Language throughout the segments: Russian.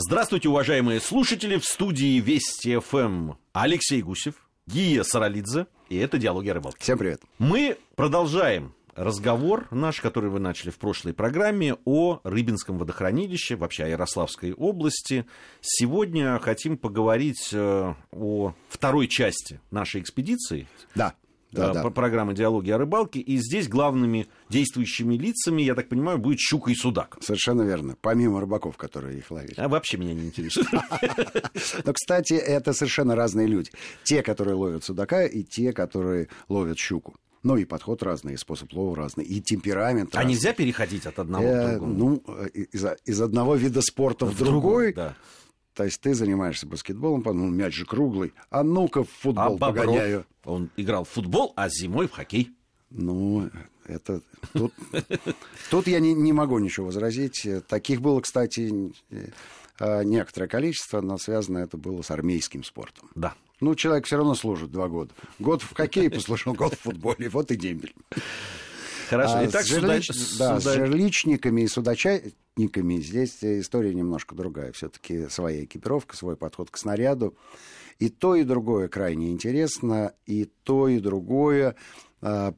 Здравствуйте, уважаемые слушатели. В студии Вести ФМ Алексей Гусев, Гия Саралидзе. И это «Диалоги о рыбалке». Всем привет. Мы продолжаем разговор наш, который вы начали в прошлой программе, о Рыбинском водохранилище, вообще о Ярославской области. Сегодня хотим поговорить э, о второй части нашей экспедиции. Да. Да, да. программы «Диалоги о рыбалке». И здесь главными действующими лицами, я так понимаю, будет щука и судак. Совершенно верно. Помимо рыбаков, которые их ловили. А вообще меня не интересует. Но, кстати, это совершенно разные люди. Те, которые ловят судака, и те, которые ловят щуку. Ну и подход разный, и способ лова разный, и темперамент А разный. нельзя переходить от одного к Э, другому? Ну, э, из, из одного вида спорта в, другой. да. То есть ты занимаешься баскетболом, ну, мяч же круглый. А ну-ка в А футбол Бобров, погоняю. он играл в футбол, а зимой в хоккей. Ну, это тут, тут я не, не могу ничего возразить. Таких было, кстати, э, некоторое количество, но связано это было с армейским спортом. Да. Ну, человек все равно служит два года. Год в хоккее послужил, год в футболе. Вот и дембель. Хорошо. А Итак, с, суда- жерлич- да, с суда- жерличниками и судачниками здесь история немножко другая. Все-таки своя экипировка, свой подход к снаряду. И то, и другое крайне интересно, и то, и другое а,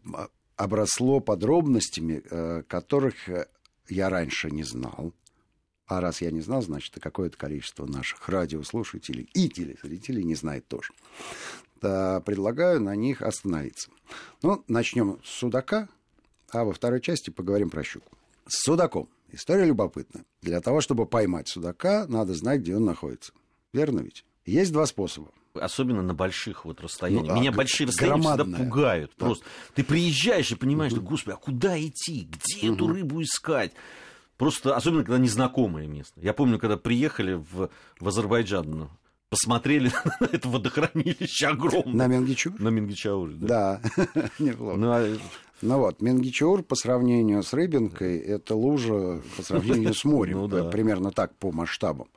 обросло подробностями, а, которых э, я раньше не знал. А раз я не знал, значит, и какое-то количество наших радиослушателей и телезрителей не знает тоже. Да, предлагаю на них остановиться. Ну, начнем с судака, а во второй части поговорим про щуку. С судаком. История любопытная. Для того, чтобы поймать судака, надо знать, где он находится. Верно ведь? Есть два способа. Особенно на больших вот расстояниях. Ну, а Меня г- большие расстояния всегда пугают. Да. Просто ты приезжаешь и понимаешь, что, господи, а куда идти? Где эту рыбу искать? Просто, особенно, когда незнакомое место. Я помню, когда приехали в, в Азербайджан, ну, посмотрели на это водохранилище огромное. На Менгичур? На Мингичауре, да. Да, неплохо. Ну, а Ну вот, Менгичур по сравнению с Рыбинкой, это лужа по сравнению с морем. Ну да. Примерно так по масштабам.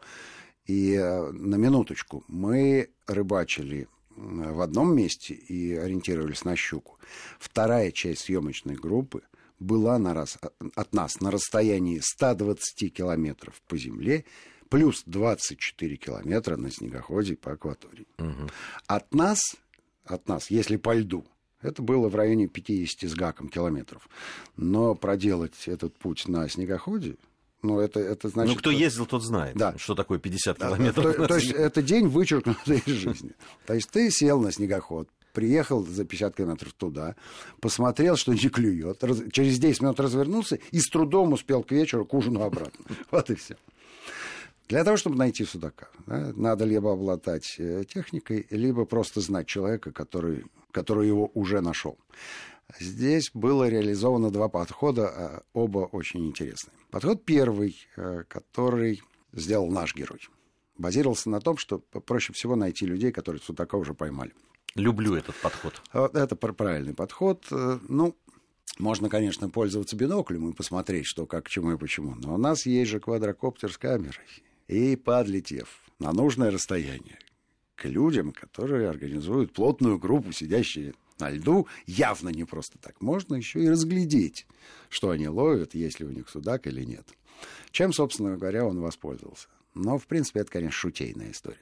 И э, на минуточку, мы рыбачили э, в одном месте и ориентировались на щуку. Вторая часть съемочной группы была на раз, от нас на расстоянии 120 километров по земле, плюс 24 километра на снегоходе по акватории. От нас, от нас, если по льду, это было в районе 50 с гаком километров. Но проделать этот путь на снегоходе, ну, это, это значит... ну, кто ездил, тот знает, Да. что такое 50 Да, километров. То, то есть это день вычеркнутый из жизни. То есть ты сел на снегоход, приехал за 50 километров туда, посмотрел, что не клюет, раз- через 10 минут развернулся и с трудом успел к вечеру к ужину обратно. Вот и все. Для того, чтобы найти судака, да, надо либо обладать э, техникой, либо просто знать человека, который, который его уже нашел. Здесь было реализовано два подхода, а оба очень интересные. Подход первый, э, который сделал наш герой, базировался на том, что проще всего найти людей, которые судака уже поймали. Люблю этот подход. Вот Это пр- правильный подход. Э, Ну, можно, конечно, пользоваться биноклем и посмотреть, что, как, к чему и почему. Но у нас есть же квадрокоптер с камерой. И подлетев на нужное расстояние к людям, которые организуют плотную группу, сидящие на льду, явно не просто так. Можно еще и разглядеть, что они ловят, есть ли у них судак или нет. Чем, собственно говоря, он воспользовался. Но, в принципе, это, конечно, шутейная история.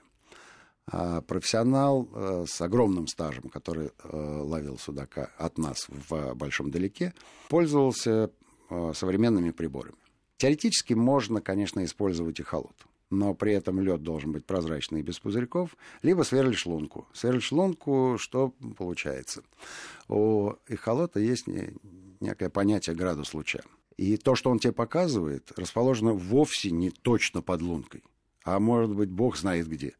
А профессионал э, с огромным стажем, который э, ловил судака от нас в э, Большом Далеке, пользовался э, современными приборами. Теоретически можно, конечно, использовать и холод, но при этом лед должен быть прозрачный и без пузырьков, либо сверлишь лунку. Сверлишь лунку, что получается? У эхолота есть не- некое понятие градус луча. И то, что он тебе показывает, расположено вовсе не точно под лункой, а может быть, бог знает где.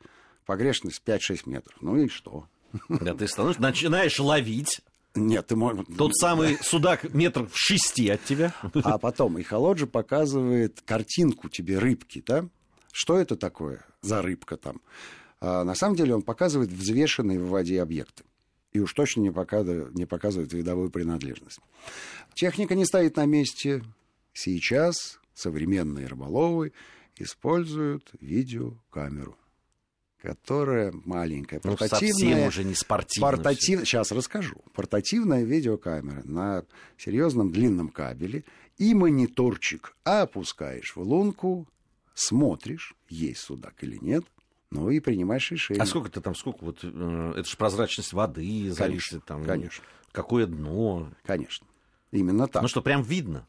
Погрешность 5-6 метров. Ну и что? Да, ты становишься, начинаешь ловить. Нет, ты можешь... Тот самый судак метров в шести от тебя. А потом эхолот же показывает картинку тебе рыбки, да? Что это такое за рыбка там? А на самом деле он показывает взвешенные в воде объекты. И уж точно не показывает, не показывает видовую принадлежность. Техника не стоит на месте. Сейчас современные рыболовы используют видеокамеру, которая маленькая, Ну, портативная. совсем уже не спортивно. Портатив... Сейчас расскажу. Портативная видеокамера на серьезном длинном кабеле и мониторчик. А опускаешь в лунку, смотришь, есть судак или нет, ну и принимаешь решение. А сколько ты там, сколько вот, э, это же прозрачность воды зависит там. Конечно. Какое дно. Конечно. Именно так. Ну что, прям видно?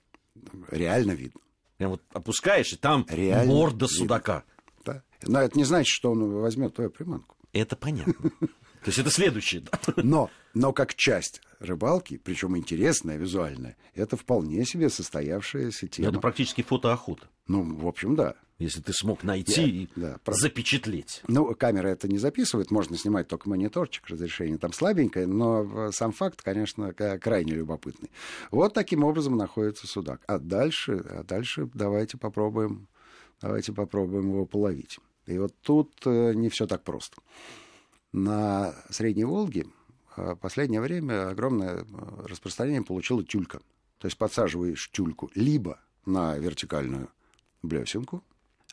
Реально видно. Прям вот опускаешь, и там Реально морда видно. судака. Да. Но это не значит, что он возьмет твою приманку. Это понятно. То есть это следующее. да? Но, но как часть рыбалки, причем интересная, визуальная, это вполне себе состоявшаяся тема. Это практически фотоохота. Ну, в общем, да. Если ты смог найти и да, правда. запечатлеть. Ну, камера это не записывает, можно снимать только мониторчик, разрешение там слабенькое, но э, сам факт, конечно, крайне любопытный. Вот таким образом находится судак. А дальше, а дальше давайте попробуем, давайте попробуем его половить. И вот тут э, не все так просто. На Средней Волге в последнее время огромное э, распространение получила тюлька. То есть подсаживаешь тюльку либо на вертикальную блесенку,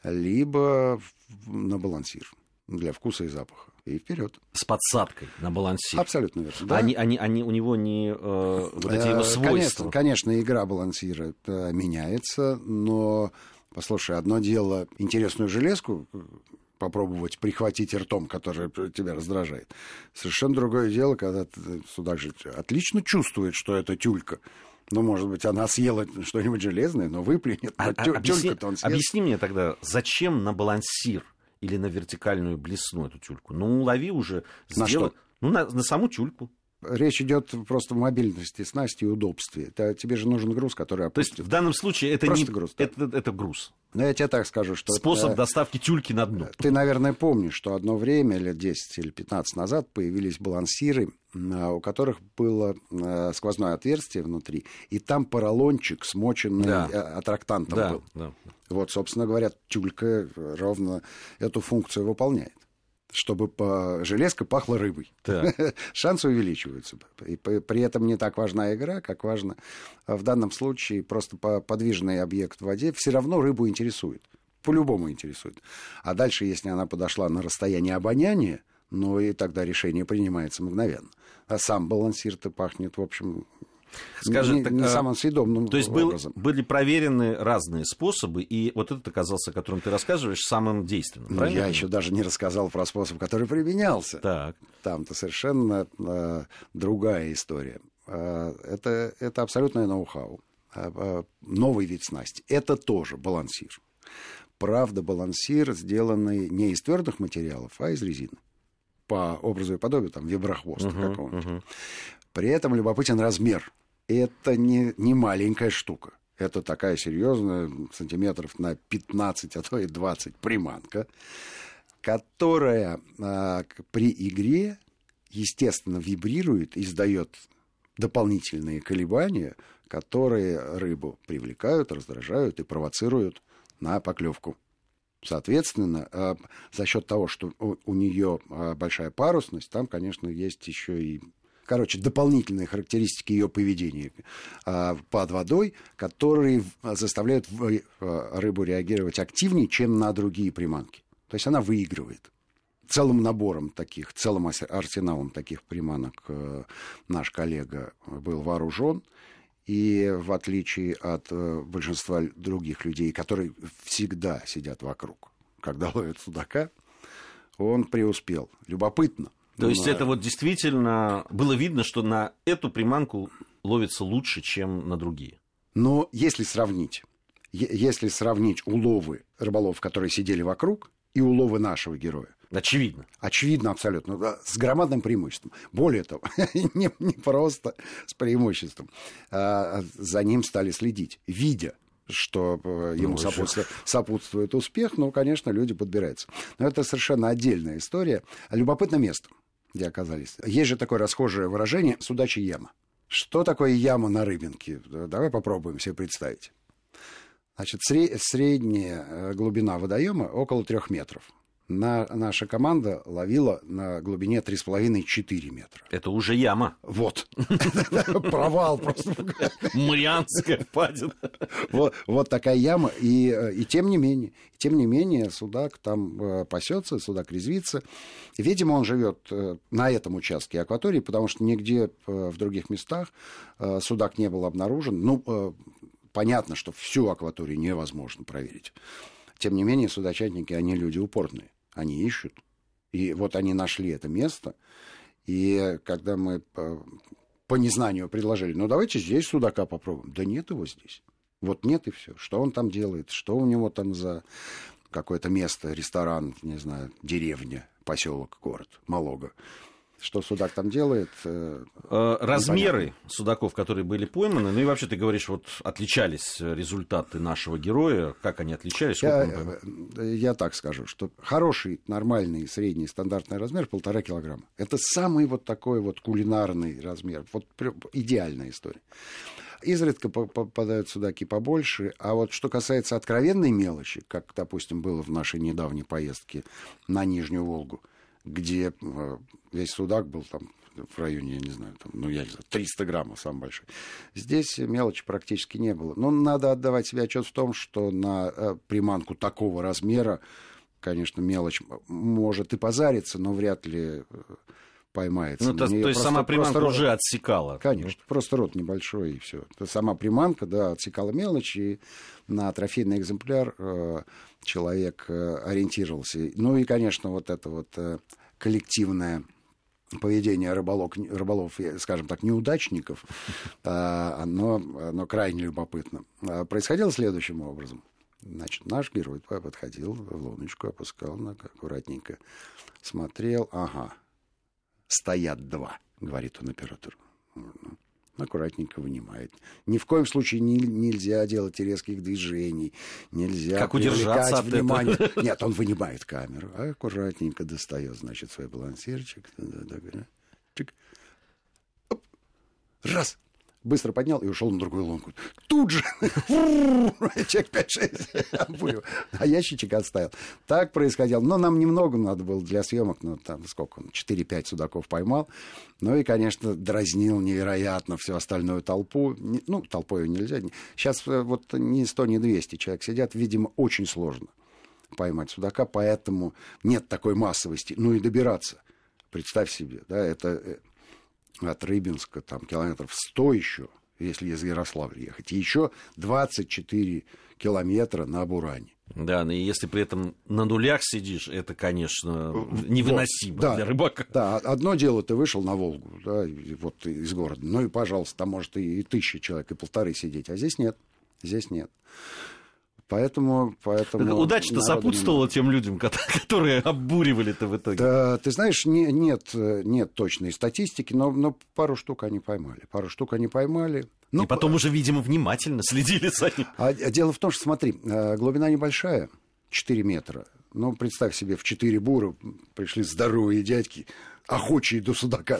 либо на балансир для вкуса и запаха. И вперед. С подсадкой на балансир. Абсолютно верно. да. Они, они, они, у него не э, вот эти его Э, свойства. Конечно, конечно, игра балансира э, меняется, но, послушай, одно дело интересную железку э, попробовать прихватить ртом, которая тебя раздражает. Совершенно другое дело, когда ты- судак же отлично чувствует, что это тюлька. Ну, может быть, она съела что-нибудь железное, но выплюнет. А- Но а- тю- объясни, он съест. объясни мне тогда, зачем на балансир или на вертикальную блесну эту тюльку? Ну, улови уже. На сделай- что? Ну, на, на саму тюльку. Речь идет просто о мобильности, снасти и удобстве. Это, тебе же нужен груз, который То есть опустит. в данном случае это Просто не груз, да. это, это груз. Но я тебе так скажу, что... Способ э, доставки тюльки на дно. Ты, наверное, помнишь, что одно время, лет 10 или 15 назад, появились балансиры, а, у которых было а, сквозное отверстие внутри, и там поролончик, смоченный Да. а, аттрактантом Да, был. да. Вот, собственно говоря, тюлька ровно эту функцию выполняет чтобы по... железка пахла рыбой. Так. Шансы увеличиваются. И при этом не так важна игра, как важно а в данном случае просто по- подвижный объект в воде все равно рыбу интересует. По-любому интересует. А дальше, если она подошла на расстояние обоняния, ну и тогда решение принимается мгновенно. А сам балансир-то пахнет, в общем, Скажи, не, так, не а, самым съедобным То есть был- были проверены разные способы, и вот этот оказался, о котором ты рассказываешь, самым действенным. Ну, я еще даже не рассказал про способ, который применялся. Так. Там-то совершенно э, другая история. Э, это, это абсолютное ноу-хау. Э, э, новый вид снасти. Это тоже балансир. Правда, балансир, сделанный не из твердых материалов, а из резины. По образу и подобию, там, виброхвоста Мгм, какого-нибудь. мгм. При этом любопытен размер. Это не, не маленькая штука. Это такая серьезная, сантиметров на 15, а то и 20 приманка, которая а, при игре, естественно, вибрирует, издает дополнительные колебания, которые рыбу привлекают, раздражают и провоцируют на поклевку. Соответственно, а, за счет того, что у, у нее а, большая парусность, там, конечно, есть еще и короче, дополнительные характеристики ее поведения а, под водой, которые заставляют а, рыбу реагировать активнее, чем на другие приманки. То есть она выигрывает. Целым набором таких, целым арсеналом таких приманок э, наш коллега был вооружен. И в отличие от э, большинства других людей, которые всегда сидят вокруг, когда ловят судака, он преуспел. Любопытно. То есть это вот действительно было видно, что на эту приманку ловится лучше, чем на другие. Но если сравнить, если сравнить уловы рыболов, которые сидели вокруг, и уловы нашего героя, Очевидно. очевидно абсолютно, с громадным преимуществом. Более того, не, не просто с преимуществом, а за ним стали следить, видя что э, ему Ну, сопутствует, сопутствует успех, ну, конечно, люди подбираются. Но это совершенно отдельная история. Любопытное место, где оказались. Есть же такое расхожее выражение «судачья яма». Что такое яма на рыбинке? Давай попробуем себе представить. Значит, сре- средняя э, глубина водоема около трех метров. На, наша команда ловила на глубине 3,5-4 метра. Это уже яма. Вот. Провал просто. Марианская впадина. Вот, такая яма. И, тем не менее, тем не менее, судак там э, пасется, судак резвится. Видимо, он живет э, на этом участке акватории, потому что нигде э, в других местах судак не был обнаружен. Ну, понятно, что всю акваторию невозможно проверить. Тем не менее, судочатники, они люди упорные. Они ищут. И вот они нашли это место. И когда мы по, по незнанию предложили, ну давайте здесь судака попробуем. Да нет его здесь. Вот нет и все. Что он там делает, что у него там за какое-то место, ресторан, не знаю, деревня, поселок, город, Малога. Что судак там делает? Э, э, размеры непонятно. судаков, которые были пойманы, ну и вообще ты говоришь, вот отличались результаты нашего героя, как они отличались? Я, э, я так скажу, что хороший, нормальный, средний, стандартный размер полтора килограмма. Это самый вот такой вот кулинарный размер, вот идеальная история. Изредка попадают судаки побольше. А вот что касается откровенной мелочи, как, допустим, было в нашей недавней поездке на Нижнюю Волгу, где э, весь судак был там в районе, я не знаю, там, ну, я не знаю, 300 граммов, самый большой. Здесь мелочи практически не было. Но надо отдавать себе отчет в том, что на э, приманку такого размера, конечно, мелочь может и позариться, но вряд ли э, поймается. Ну, то, то есть просто, сама приманка просто уже отсекала. Конечно, просто рот небольшой и все. Сама приманка, да, отсекала мелочь, и на трофейный экземпляр э, человек э, ориентировался. Ну и, конечно, вот это вот э, коллективное поведение рыболов, рыболов, скажем так, неудачников, а, оно, оно крайне любопытно. А происходило следующим образом. Значит, наш герой подходил в луночку, опускал аккуратненько, смотрел, ага, стоят два, говорит он оператору. Ну, аккуратненько вынимает. Ни в коем случае не, нельзя делать резких движений, нельзя как удержаться от внимание. Этого? Нет, он вынимает камеру, а аккуратненько достает, значит, свой балансирчик. Чик. Оп. Раз, быстро поднял и ушел на другую лунку. Тут же человек 5-6 а ящичек оставил. Так происходило. Но нам немного надо было для съемок, ну, там сколько он, 4-5 судаков поймал. Ну и, конечно, дразнил невероятно всю остальную толпу. Ну, толпой нельзя. Сейчас э, вот ни 100, ни 200 человек сидят. Видимо, очень сложно поймать судака, поэтому нет такой массовости. Ну и добираться. Представь себе, да, это э, от Рыбинска, там километров 100 еще, если из Ярославля ехать, и еще 24 километра на Буране. Да, ну и если при этом на нулях сидишь, это, конечно, невыносимо вот, да, для рыбака. Да, одно дело, ты вышел на Волгу, да, вот из города, ну и, пожалуйста, там может и тысяча человек, и полторы сидеть, а здесь нет, здесь нет. Поэтому, поэтому Удача-то сопутствовала тем людям, которые обуривали-то в итоге. Да, ты знаешь, не, нет, нет точной статистики, но, но пару штук они поймали. Пару штук они поймали. Ну, и потом уже, видимо, внимательно следили за ним. А, а дело в том, что, смотри, э, глубина небольшая, 4 метра. Ну, представь себе, в 4 бура пришли здоровые дядьки, охочие до судака.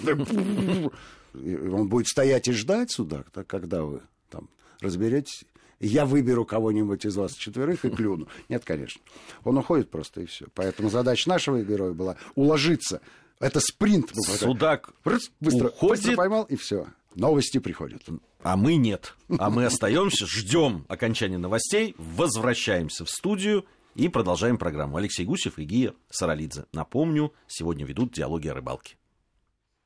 Он будет стоять и ждать судак, когда вы там разберетесь я выберу кого-нибудь из вас четверых и клюну. Нет, конечно. Он уходит просто и все. Поэтому задача нашего героя была уложиться. Это спринт. Судак быстро, уходит. быстро поймал, и все. Новости приходят. А мы нет. А мы остаемся, ждем окончания новостей, возвращаемся в студию и продолжаем программу. Алексей Гусев и Гия Саралидзе. Напомню, сегодня ведут диалоги о рыбалке.